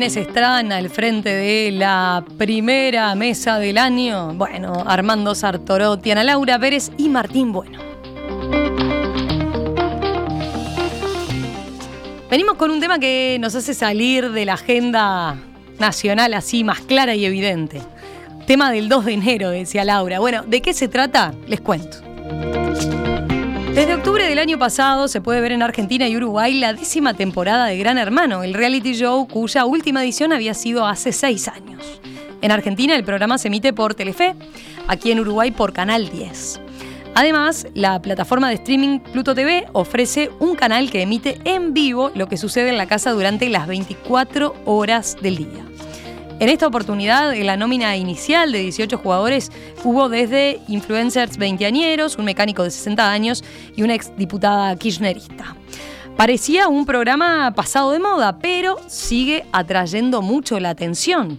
¿Quiénes están al frente de la primera mesa del año? Bueno, Armando Sartorotti, Ana Laura Pérez y Martín Bueno. Venimos con un tema que nos hace salir de la agenda nacional así más clara y evidente. Tema del 2 de enero, decía Laura. Bueno, ¿de qué se trata? Les cuento. Octubre del año pasado se puede ver en Argentina y Uruguay la décima temporada de Gran Hermano, el reality show cuya última edición había sido hace seis años. En Argentina el programa se emite por Telefe, aquí en Uruguay por Canal 10. Además, la plataforma de streaming Pluto TV ofrece un canal que emite en vivo lo que sucede en la casa durante las 24 horas del día. En esta oportunidad, en la nómina inicial de 18 jugadores hubo desde influencers veinteañeros, un mecánico de 60 años y una exdiputada kirchnerista. Parecía un programa pasado de moda, pero sigue atrayendo mucho la atención.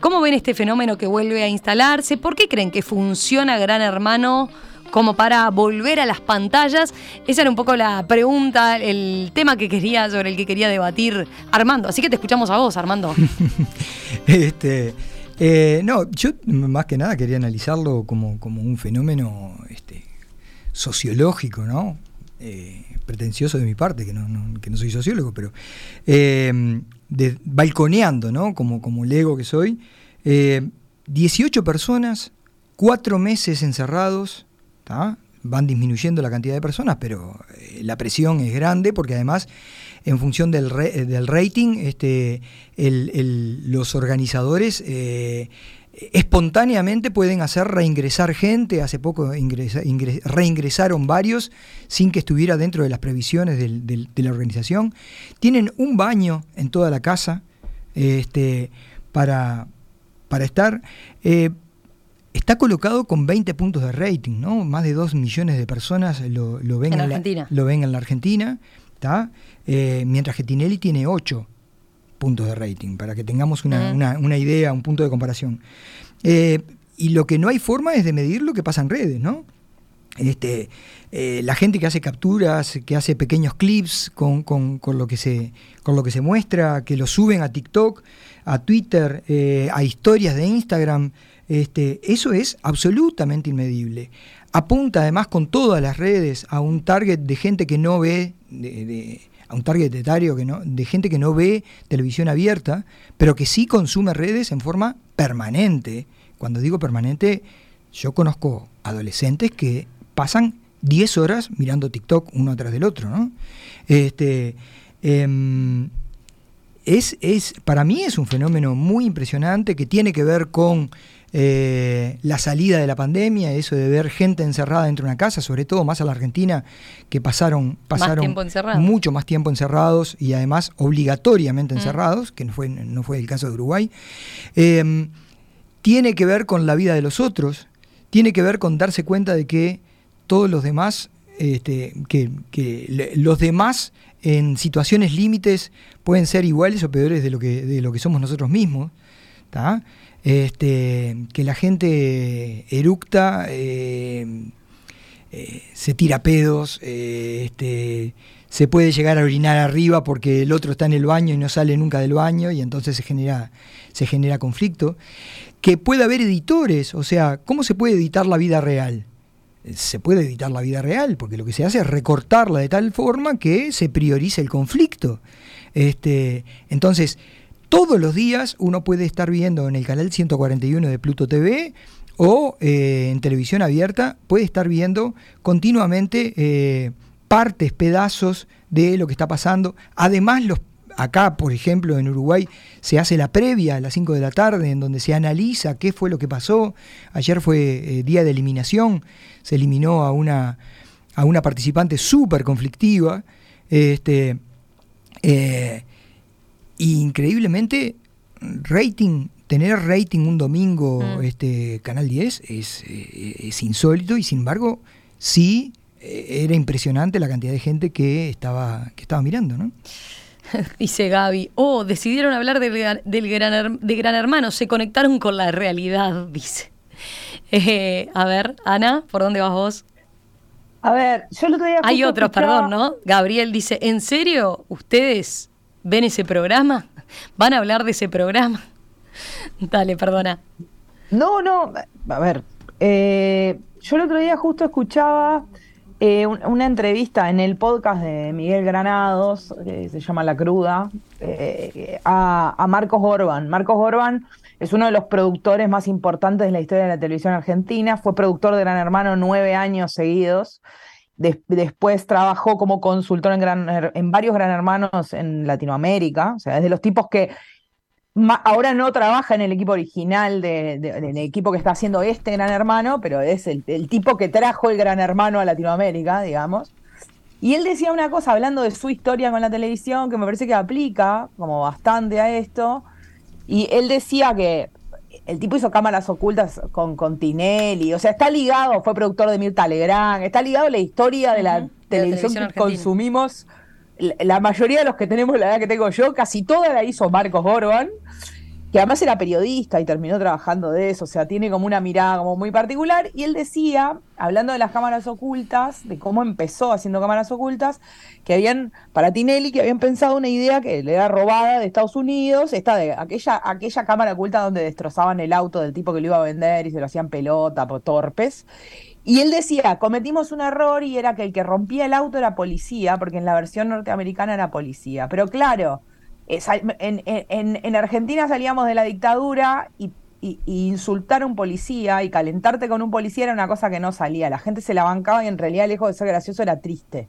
¿Cómo ven este fenómeno que vuelve a instalarse? ¿Por qué creen que funciona Gran Hermano? Como para volver a las pantallas? Esa era un poco la pregunta, el tema que quería, sobre el que quería debatir Armando. Así que te escuchamos a vos, Armando. este, eh, no, yo más que nada quería analizarlo como, un fenómeno este, sociológico, ¿no? Eh, pretencioso de mi parte, que no, soy sociólogo, pero eh, balconeando, ¿no? Como, como el ego que soy. 18 personas, cuatro meses encerrados, van disminuyendo la cantidad de personas, pero eh, la presión es grande porque además en función del, eh, rating, este, los organizadores eh, espontáneamente pueden hacer reingresar gente, hace poco reingresaron varios sin que estuviera dentro de las previsiones de la organización, tienen un baño en toda la casa este, para estar está colocado con 20 puntos de rating, ¿no? Más de 2 millones de personas lo, ven, en, Argentina. La, lo ven en la Argentina, ¿está? Eh, mientras que Tinelli tiene 8 puntos de rating, para que tengamos una, idea, un punto de comparación. Eh, y lo que no hay forma es de medir lo que pasa en redes, ¿no? Este, eh, la gente que hace capturas, que hace pequeños clips con, lo que se, con lo que se muestra, que lo suben a TikTok, a Twitter, a historias de Instagram, este, eso es absolutamente inmedible. Apunta además con todas las redes a un target de gente que no ve, a un target etario que no, de gente que no ve televisión abierta, pero que sí consume redes en forma permanente. Cuando digo permanente, yo conozco adolescentes que pasan 10 horas mirando TikTok uno atrás del otro, ¿no? Este, em, es, es, para mí es un fenómeno muy impresionante que tiene que ver con eh, la salida de la pandemia, eso de ver gente encerrada dentro de una casa, sobre todo más a la Argentina, que pasaron, pasaron mucho más tiempo encerrados y además obligatoriamente mm. encerrados, que no fue, no fue el caso de Uruguay, em, tiene que ver con la vida de los otros, tiene que ver con darse cuenta de que todos los demás, este, que, que los demás en situaciones límites pueden ser iguales o peores de lo que, de lo que somos nosotros mismos. Este, que la gente eructa, eh, eh, se tira pedos, eh, este, se puede llegar a orinar arriba porque el otro está en el baño y no sale nunca del baño y entonces se genera, se genera conflicto. Que puede haber editores, o sea, ¿cómo se puede editar la vida real? Se puede editar la vida real, porque lo que se hace es recortarla de tal forma que se priorice el conflicto. Este, entonces, todos los días uno puede estar viendo en el canal 141 de Pluto TV o eh, en televisión abierta, puede estar viendo continuamente eh, partes, pedazos de lo que está pasando. Además, los, acá, por ejemplo, en Uruguay, se hace la previa a las 5 de la tarde, en donde se analiza qué fue lo que pasó. Ayer fue eh, día de eliminación, se eliminó a una, a una participante súper conflictiva. Este, increíblemente, rating, tener rating un domingo, mm. este Canal 10, es, eh, es insólito y sin embargo, sí eh, era impresionante la cantidad de gente que estaba, que estaba mirando, ¿no? Dice Gaby, oh, decidieron hablar del, del gran, de Gran Hermano, se conectaron con la realidad, dice. Eh, a ver, Ana, ¿por dónde vas vos? A ver, yo el otro Hay otros, perdón, ¿no? Gabriel dice, ¿en serio ustedes ven ese programa? ¿Van a hablar de ese programa? Dale, perdona. No, no, a ver, eh, yo el otro día justo escuchaba eh, una entrevista en el podcast de Miguel Granados, que se llama La Cruda, eh, a, a, Marcos Orban. Marcos Orban es uno de los productores más importantes de la historia de la televisión argentina, fue productor de Gran Hermano nueve años seguidos. Después trabajó como consultor en, gran, en varios Gran Hermanos en Latinoamérica, o sea, es de los tipos que ahora no trabaja en el equipo original del equipo que está haciendo este Gran Hermano, pero es el, tipo que trajo el Gran Hermano a Latinoamérica, digamos. Y él decía una cosa hablando de su historia con la televisión que me parece que aplica como bastante a esto. Y él decía que el tipo hizo cámaras ocultas con, con Tinelli, o sea, está ligado, fue productor de Mirta Legrand, está ligado a la historia de la televisión que consumimos. La mayoría de los que tenemos la edad que tengo yo, casi toda la hizo Marcos Orban, que además era periodista y terminó trabajando de eso, o sea, tiene como una mirada como muy particular, y él decía, hablando de las cámaras ocultas, de cómo empezó haciendo cámaras ocultas, que habían, para Tinelli, que habían pensado una idea que le era robada de Estados Unidos, esta de aquella, aquella cámara oculta donde destrozaban el auto del tipo que lo iba a vender y se lo hacían pelota por torpes, y él decía, cometimos un error y era que el que rompía el auto era policía, porque en la versión norteamericana era policía. Pero claro, eh, en, Argentina salíamos de la dictadura y, insultar a un policía y calentarte con un policía era una cosa que no salía. La gente se la bancaba y en realidad, lejos de ser gracioso, era triste.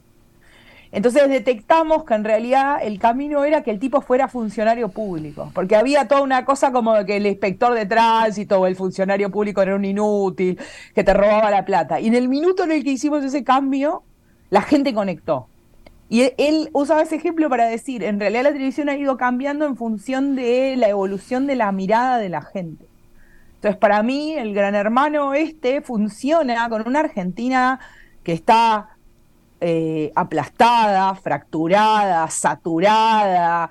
Entonces detectamos que en realidad el camino era que el tipo fuera funcionario público, porque había toda una cosa como que el inspector de tránsito o el funcionario público era un inútil, que te robaba la plata. Y en el minuto en el que hicimos ese cambio, la gente conectó. Y él usaba ese ejemplo para decir, en realidad la televisión ha ido cambiando en función de la evolución de la mirada de la gente. Entonces, para mí, el gran hermano este funciona con una Argentina que está eh, aplastada, fracturada, saturada,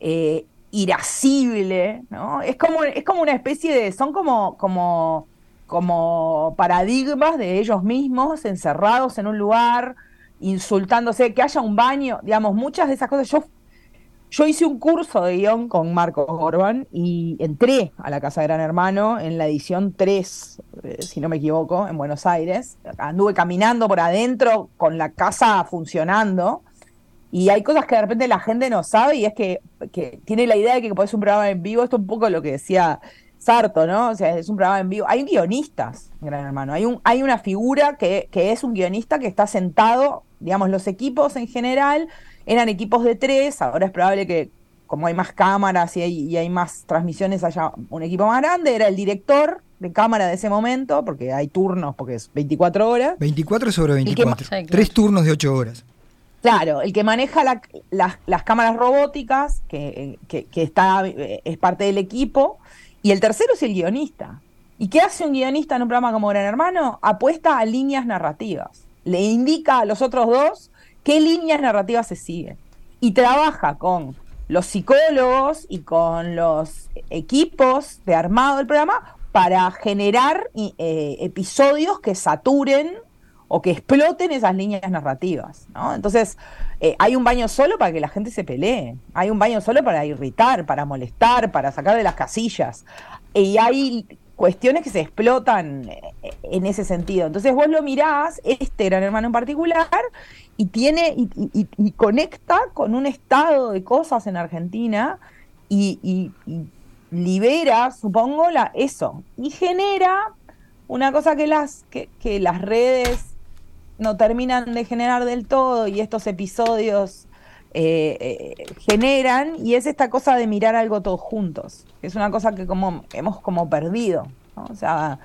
eh, irascible, ¿no? Es como, es como una especie de, son como, como, como paradigmas de ellos mismos, encerrados en un lugar, insultándose, que haya un baño, digamos, muchas de esas cosas. Yo yo hice un curso de guion con Marcos Orban y entré a la Casa de Gran Hermano en la edición 3, eh, si no me equivoco, en Buenos Aires. Anduve caminando por adentro con la casa funcionando. Y hay cosas que de repente la gente no sabe y es que, tiene la idea de que puede ser un programa en vivo. Esto es un poco lo que decía Sarto, ¿no? O sea, es un programa en vivo. Hay guionistas, Gran Hermano. Hay, un, hay una figura que, que es un guionista que está sentado, digamos, los equipos en general eran equipos de tres, ahora es probable que como hay más cámaras y hay, más transmisiones haya un equipo más grande, era el director de cámara de ese momento, porque hay turnos, porque es 24 horas. 24 sobre 24, tres turnos de 8 horas. Claro, el que maneja las, cámaras robóticas, que, está, es parte del equipo, y el tercero es el guionista. ¿Y qué hace un guionista en un programa como Gran Hermano? Apuesta a líneas narrativas. Le indica a los otros dos qué líneas narrativas se siguen. Y trabaja con los psicólogos y con los equipos de armado del programa para generar eh, episodios que saturen o que exploten esas líneas narrativas. Entonces, eh, hay un baño solo para que la gente se pelee, hay un baño solo para irritar, para molestar, para sacar de las casillas. Y hay cuestiones que se explotan eh, en ese sentido. Entonces vos lo mirás, este gran hermano en particular, y tiene y, conecta con un estado de cosas en Argentina y, libera, supongo, la, eso. Y genera una cosa que las, que las redes no terminan de generar del todo y estos episodios eh, generan y es esta cosa de mirar algo todos juntos. Es una cosa que como hemos como perdido. O sea,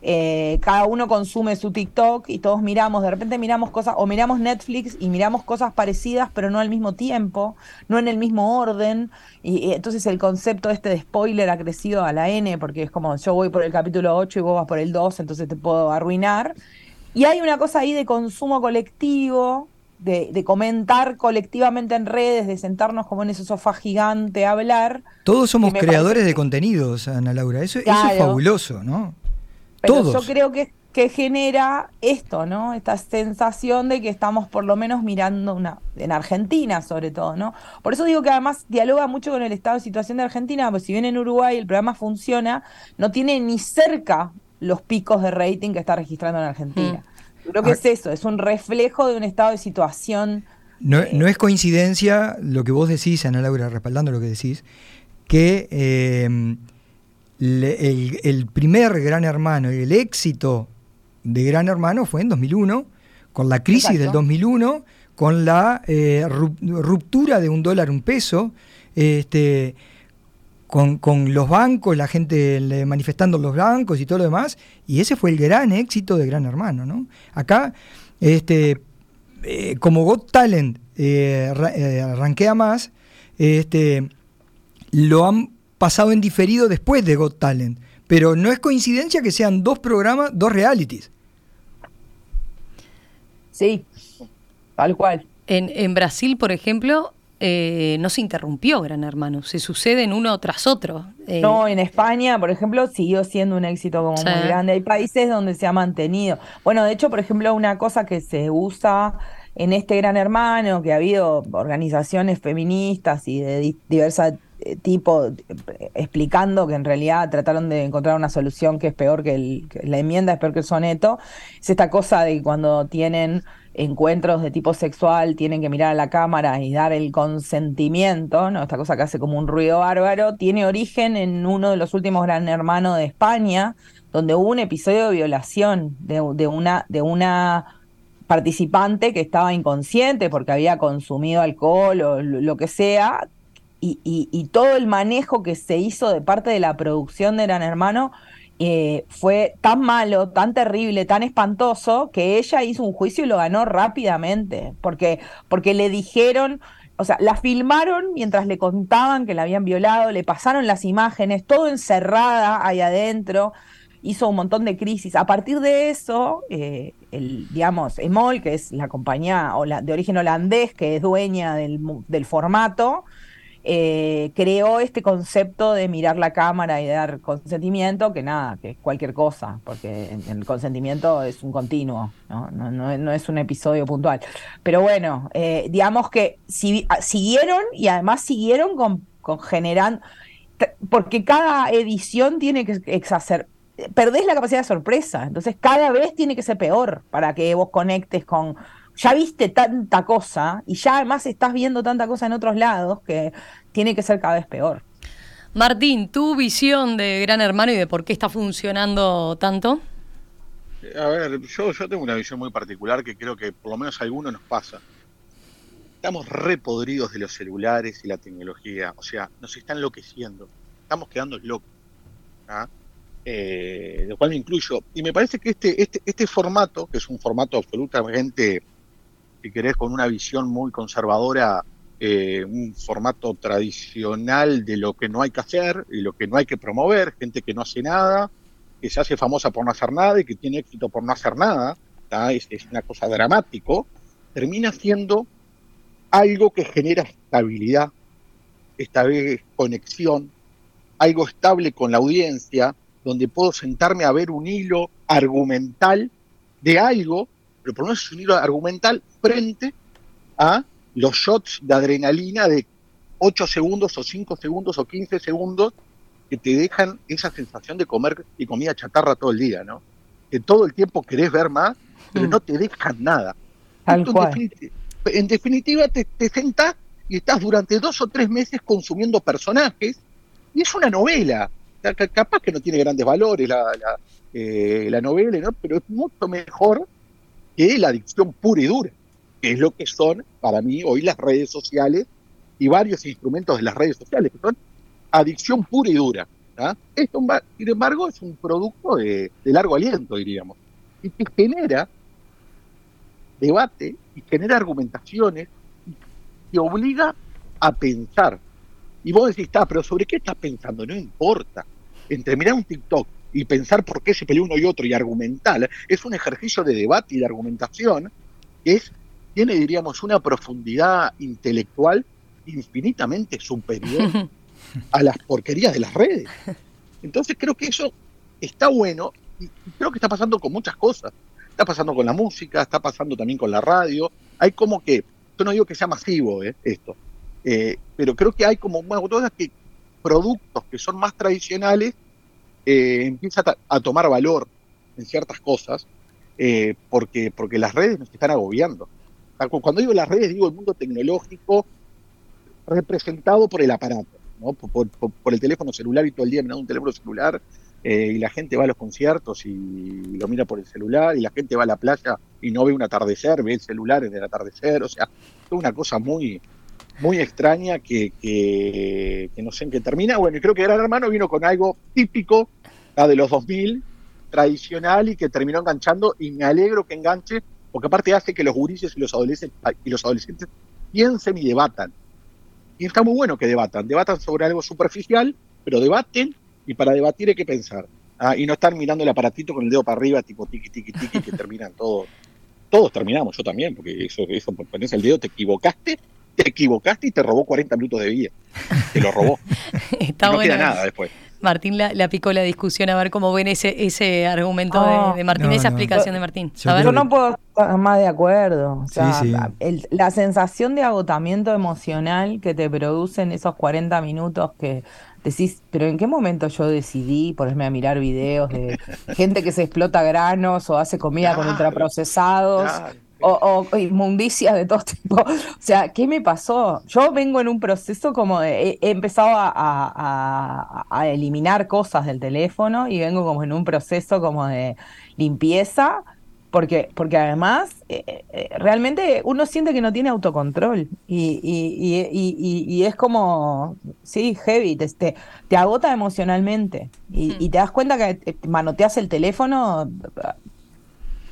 eh, cada uno consume su TikTok y todos miramos, de repente miramos cosas, o miramos Netflix y miramos cosas parecidas, pero no al mismo tiempo, no en el mismo orden. Y, entonces el concepto este de spoiler ha crecido a la N, porque es como yo voy por el capítulo 8 y vos vas por el 2, entonces te puedo arruinar. Y hay una cosa ahí de consumo colectivo de, comentar colectivamente en redes, de sentarnos como en ese sofá gigante a hablar. Todos somos creadores de contenidos, Ana Laura. Eso, es fabuloso, ¿no? Pero Todos. yo creo que que genera esto, ¿no? Esta sensación de que estamos por lo menos mirando una, en Argentina sobre todo, ¿no? Por eso digo que además dialoga mucho con el estado de situación de Argentina, porque si bien en Uruguay el programa funciona, no tiene ni cerca los picos de rating que está registrando en Argentina. Mm. Creo que ah. es eso, es un reflejo de un estado de situación. No, no es coincidencia lo que vos decís, Ana Laura, respaldando lo que decís, que eh, el, primer Gran Hermano y el éxito de Gran Hermano fue en 2001, con la crisis del 2001, con la eh, ruptura de un dólar, un peso, este, con, los bancos, la gente manifestando los bancos y todo lo demás, y ese fue el gran éxito de Gran Hermano. ¿no? Acá, este, eh, como Got Talent eh, arranquea más, este, lo han pasado en diferido después de Got Talent. Pero no es coincidencia que sean dos programas, dos realities. Sí, tal cual. En, Brasil, por ejemplo, eh, no se interrumpió Gran Hermano, se suceden uno tras otro. Eh. No, en España, por ejemplo, siguió siendo un éxito como muy grande. Hay países donde se ha mantenido. Bueno, de hecho, por ejemplo, una cosa que se usa en este Gran Hermano, que ha habido organizaciones feministas y de diversas eh, tipo explicando que en realidad trataron de encontrar una solución que es peor que, la enmienda, es peor que el soneto, es esta cosa de que cuando tienen encuentros de tipo sexual tienen que mirar a la cámara y dar el consentimiento, ¿no? Esta cosa que hace como un ruido bárbaro, tiene origen en uno de los últimos Gran Hermanos de España, donde hubo un episodio de violación de, una, de una participante que estaba inconsciente porque había consumido alcohol o lo que sea, y, todo el manejo que se hizo de parte de la producción de Gran Hermano eh, fue tan malo, tan terrible, tan espantoso, que ella hizo un juicio y lo ganó rápidamente, porque, porque le dijeron, o sea, la filmaron mientras le contaban que la habían violado, le pasaron las imágenes, todo encerrada ahí adentro, hizo un montón de crisis. A partir de eso, eh, el, digamos, Emol, que es la compañía de origen holandés, que es dueña del, del formato, eh, creó este concepto de mirar la cámara y dar consentimiento, que nada, que es cualquier cosa, porque el consentimiento es un continuo, no, no, es un episodio puntual. Pero bueno, eh, digamos que ah, siguieron y además siguieron con, con generando, porque cada edición tiene que exacerbar perdés la capacidad de sorpresa. Entonces, cada vez tiene que ser peor para que vos conectes con, ya viste tanta cosa y ya además estás viendo tanta cosa en otros lados que tiene que ser cada vez peor. Martín, tu visión de Gran Hermano y de por qué está funcionando tanto. A ver, yo, yo tengo una visión muy particular que creo que por lo menos a algunos nos pasa. Estamos repodridos de los celulares y la tecnología, o sea, nos está enloqueciendo, estamos quedando locos. ¿ah? Eh, lo cual me incluyo. Y me parece que este, este, este formato, que es un formato absolutamente si querés, con una visión muy conservadora, eh, un formato tradicional de lo que no hay que hacer y lo que no hay que promover, gente que no hace nada, que se hace famosa por no hacer nada y que tiene éxito por no hacer nada, es, una cosa dramático, termina siendo algo que genera estabilidad, esta vez conexión, algo estable con la audiencia, donde puedo sentarme a ver un hilo argumental de algo pero por lo menos es un hilo argumental frente a los shots de adrenalina de 8 segundos o 5 segundos o 15 segundos que te dejan esa sensación de comer y comida chatarra todo el día, ¿no? Que todo el tiempo querés ver más, pero mm. no te dejan nada. En, definitiva, te, te sentás y estás durante dos o tres meses consumiendo personajes y es una novela. Capaz que no tiene grandes valores la, la, eh, la novela, ¿no? pero es mucho mejor que la adicción pura y dura, que es lo que son para mí hoy las redes sociales y varios instrumentos de las redes sociales, que son adicción pura y dura. Esto, sin embargo, es un producto de, largo aliento, diríamos, y que genera debate y genera argumentaciones y obliga a pensar. Y vos decís, está, pero ¿sobre qué estás pensando? No importa. Entre mirar un TikTok y pensar por qué se peleó uno y otro y argumentar, es un ejercicio de debate y de argumentación que es, tiene, diríamos, una profundidad intelectual infinitamente superior a las porquerías de las redes. Entonces creo que eso está bueno y creo que está pasando con muchas cosas. Está pasando con la música, está pasando también con la radio. Hay como que, yo no digo que sea masivo eh, esto, eh, pero creo que hay como una cosas que productos que son más tradicionales eh, empiezan a, tomar valor en ciertas cosas eh, porque, porque las redes nos están agobiando. Cuando digo las redes, digo el mundo tecnológico representado por el aparato, ¿no? por, el teléfono celular y todo el día mirando un teléfono celular eh, y la gente va a los conciertos y lo mira por el celular y la gente va a la playa y no ve un atardecer, ve el celular en el atardecer, o sea, es una cosa muy, muy extraña que, que, no sé en qué termina. Bueno, y creo que Gran Hermano vino con algo típico de los 2000, tradicional y que terminó enganchando y me alegro que enganche porque aparte hace que los gurises y los adolescentes, y los adolescentes piensen y debatan. Y está muy bueno que debatan, debatan sobre algo superficial, pero debaten y para debatir hay que pensar. ¿ah? Y no estar mirando el aparatito con el dedo para arriba, tipo tiki, tiki, tiki, que terminan todos. Todos terminamos, yo también, porque eso, eso pones el dedo, te equivocaste, te equivocaste y te robó 40 minutos de vida. Te lo robó. Está no queda nada después. Martín la, picó la discusión a ver cómo ven ese, ese argumento de, Martín, esa explicación de Martín. Yo, no puedo estar más de acuerdo. la sensación de agotamiento emocional que te producen esos 40 minutos que decís, pero ¿en qué momento yo decidí ponerme a mirar videos de gente que se explota granos o hace comida con ultraprocesados? O, o, inmundicias de todo tipo. O sea, ¿qué me pasó? Yo vengo en un proceso como de, he, empezado a, eliminar cosas del teléfono y vengo como en un proceso como de limpieza, porque, porque además eh, eh, realmente uno siente que no tiene autocontrol y, y, es como, sí, heavy, te, te, agota emocionalmente y, hmm. te das cuenta que manoteas el teléfono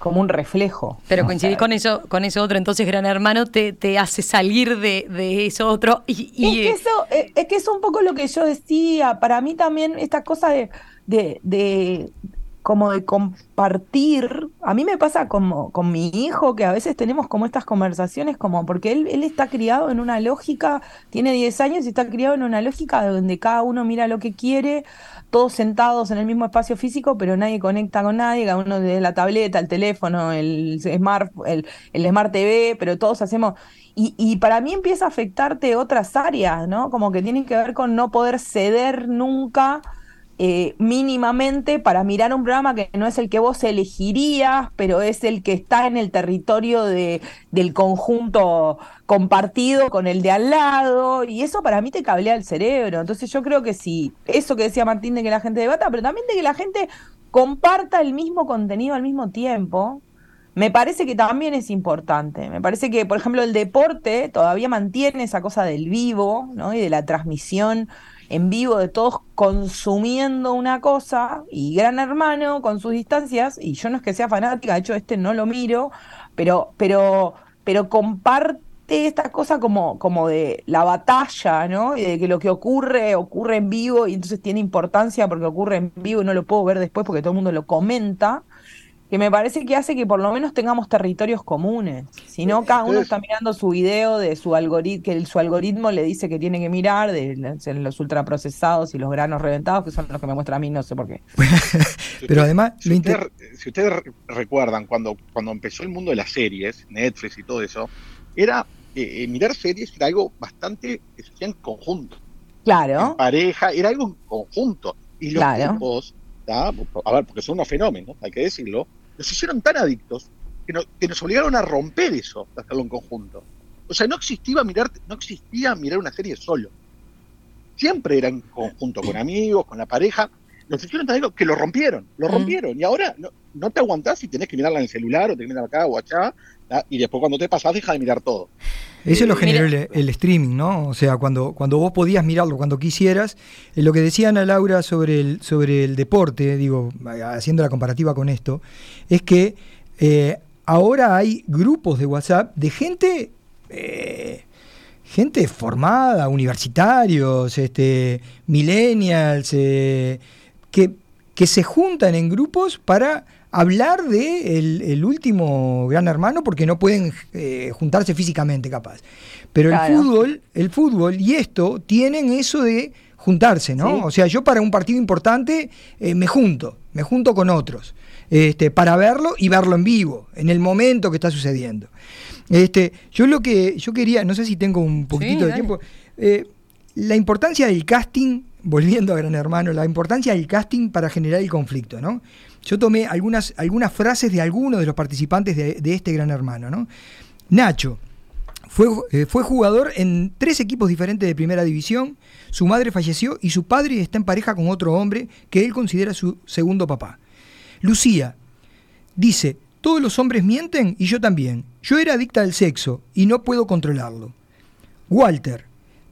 como un reflejo. Pero coincidís con eso, con eso otro, entonces Gran Hermano te, te hace salir de, de eso otro. Y, y... Es, que eso, eh, es que es un poco lo que yo decía. Para mí también esta cosa de, de, de como de compartir. A mí me pasa como con mi hijo, que a veces tenemos como estas conversaciones, como porque él, él está criado en una lógica, tiene 10 años y está criado en una lógica donde cada uno mira lo que quiere, todos sentados en el mismo espacio físico, pero nadie conecta con nadie, cada uno de la tableta, el teléfono, el smart, el, el smart TV, pero todos hacemos. Y, y, para mí empieza a afectarte otras áreas, ¿no? Como que tienen que ver con no poder ceder nunca eh, mínimamente para mirar un programa que no es el que vos elegirías, pero es el que está en el territorio de, del conjunto compartido con el de al lado, y eso para mí te cablea el cerebro. Entonces yo creo que sí, eso que decía Martín de que la gente debata, pero también de que la gente comparta el mismo contenido al mismo tiempo, me parece que también es importante. Me parece que, por ejemplo, el deporte todavía mantiene esa cosa del vivo, ¿no? Y de la transmisión en vivo de todos consumiendo una cosa y Gran Hermano con sus distancias, y yo no es que sea fanática, de hecho este no lo miro, pero, pero, pero comparte esta cosa como, como de la batalla, ¿no? Y de que lo que ocurre, ocurre en vivo y entonces tiene importancia porque ocurre en vivo y no lo puedo ver después porque todo el mundo lo comenta que me parece que hace que por lo menos tengamos territorios comunes. Si no, cada uno está mirando su video de su algoritmo, que su algoritmo le dice que tiene que mirar, de los ultraprocesados y los granos reventados, que son los que me muestra a mí, no sé por qué. Pero además, si, ustedes, recuerdan, cuando, cuando empezó el mundo de las series, Netflix y todo eso, era eh, eh, mirar series era algo bastante que se hacía en conjunto. Claro. En pareja, era algo en conjunto. Y los claro a ver, porque son unos fenómenos, hay que decirlo, nos hicieron tan adictos que, que nos obligaron a romper eso, de hacerlo en conjunto. O sea, no existía mirar, no existía mirar una serie solo. Siempre era en conjunto, con amigos, con la pareja. Nos hicieron tan adictos que lo rompieron, lo rompieron. Y ahora no, no, te aguantás si tenés que mirarla en el celular o tenés que mirarla acá o allá. Y después cuando te pasás, deja de mirar todo. Eso es lo generó el, streaming, ¿no? O sea, cuando, cuando vos podías mirarlo cuando quisieras. Eh, lo que decía Ana Laura sobre el, sobre el deporte, digo, haciendo la comparativa con esto, es que eh, ahora hay grupos de WhatsApp de gente. Eh, gente formada, universitarios, este, millennials, que, que se juntan en grupos para hablar de el, último Gran Hermano porque no pueden eh, juntarse físicamente capaz. Pero el fútbol, el fútbol y esto tienen eso de juntarse, ¿no? O sea, yo para un partido importante eh, me junto, me junto con otros este, para verlo y verlo en vivo, en el momento que está sucediendo. Este, yo lo que yo quería, no sé si tengo un poquitito de tiempo, eh, la importancia del casting, volviendo a Gran Hermano, la importancia del casting para generar el conflicto, ¿no? Yo tomé algunas, frases de algunos de los participantes de, este Gran Hermano, ¿no? Nacho, fue, eh, fue, jugador en tres equipos diferentes de primera división, su madre falleció y su padre está en pareja con otro hombre que él considera su segundo papá. Lucía dice, todos los hombres mienten y yo también. Yo era adicta al sexo y no puedo controlarlo. Walter,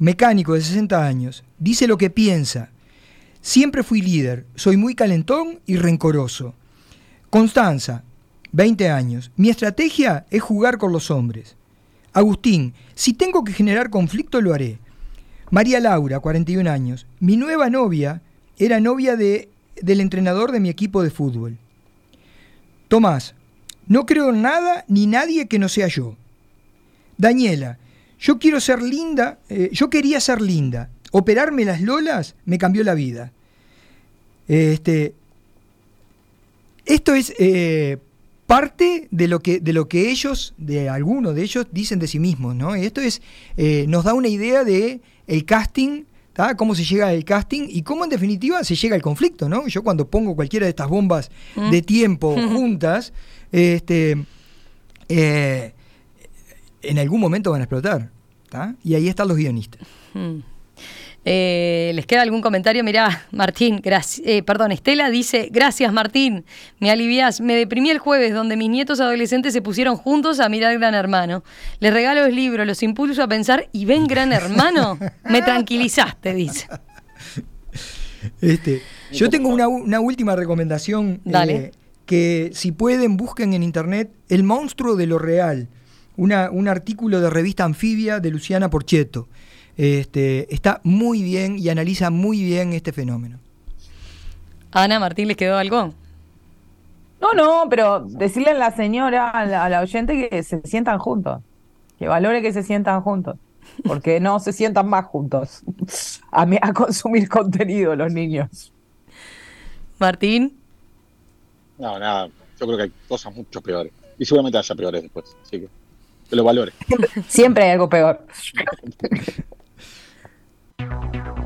mecánico de 60 años, dice lo que piensa. Siempre fui líder, soy muy calentón y rencoroso. Constanza, 20 años, mi estrategia es jugar con los hombres. Agustín, si tengo que generar conflicto lo haré. María Laura, 41 años, mi nueva novia era novia de, del entrenador de mi equipo de fútbol. Tomás, no creo en nada ni nadie que no sea yo. Daniela, yo quiero ser linda, eh, yo quería ser linda. Operarme las lolas me cambió la vida. Este, esto es eh, parte de lo, que, de lo que ellos, de algunos de ellos, dicen de sí mismos. ¿no? Esto es, eh, nos da una idea de el casting cómo se llega al casting y cómo en definitiva se llega al conflicto, ¿no? Yo cuando pongo cualquiera de estas bombas mm. de tiempo juntas, este, eh, en algún momento van a explotar. Y ahí están los guionistas. Mm. Eh, ¿Les queda algún comentario? Mirá, Martín, eh, perdón, Estela dice, gracias Martín, me aliviás, me deprimí el jueves donde mis nietos adolescentes se pusieron juntos a mirar Gran Hermano. Les regalo el libro, los impulso a pensar y ven Gran Hermano. me tranquilizaste, dice. Este, yo tengo una, última recomendación. Eh, que si pueden busquen en internet El monstruo de lo real, un artículo de revista anfibia de Luciana Porchetto. Este, está muy bien y analiza muy bien este fenómeno. Ana Martín, ¿les quedó algo? No, no, pero decirle a la señora, a la, oyente que se sientan juntos, que valore que se sientan juntos, porque no se sientan más juntos a, a consumir contenido los niños. Martín. No, nada, yo creo que hay cosas mucho peores. Y seguramente haya peores después, así que que lo valore. Siempre hay algo peor.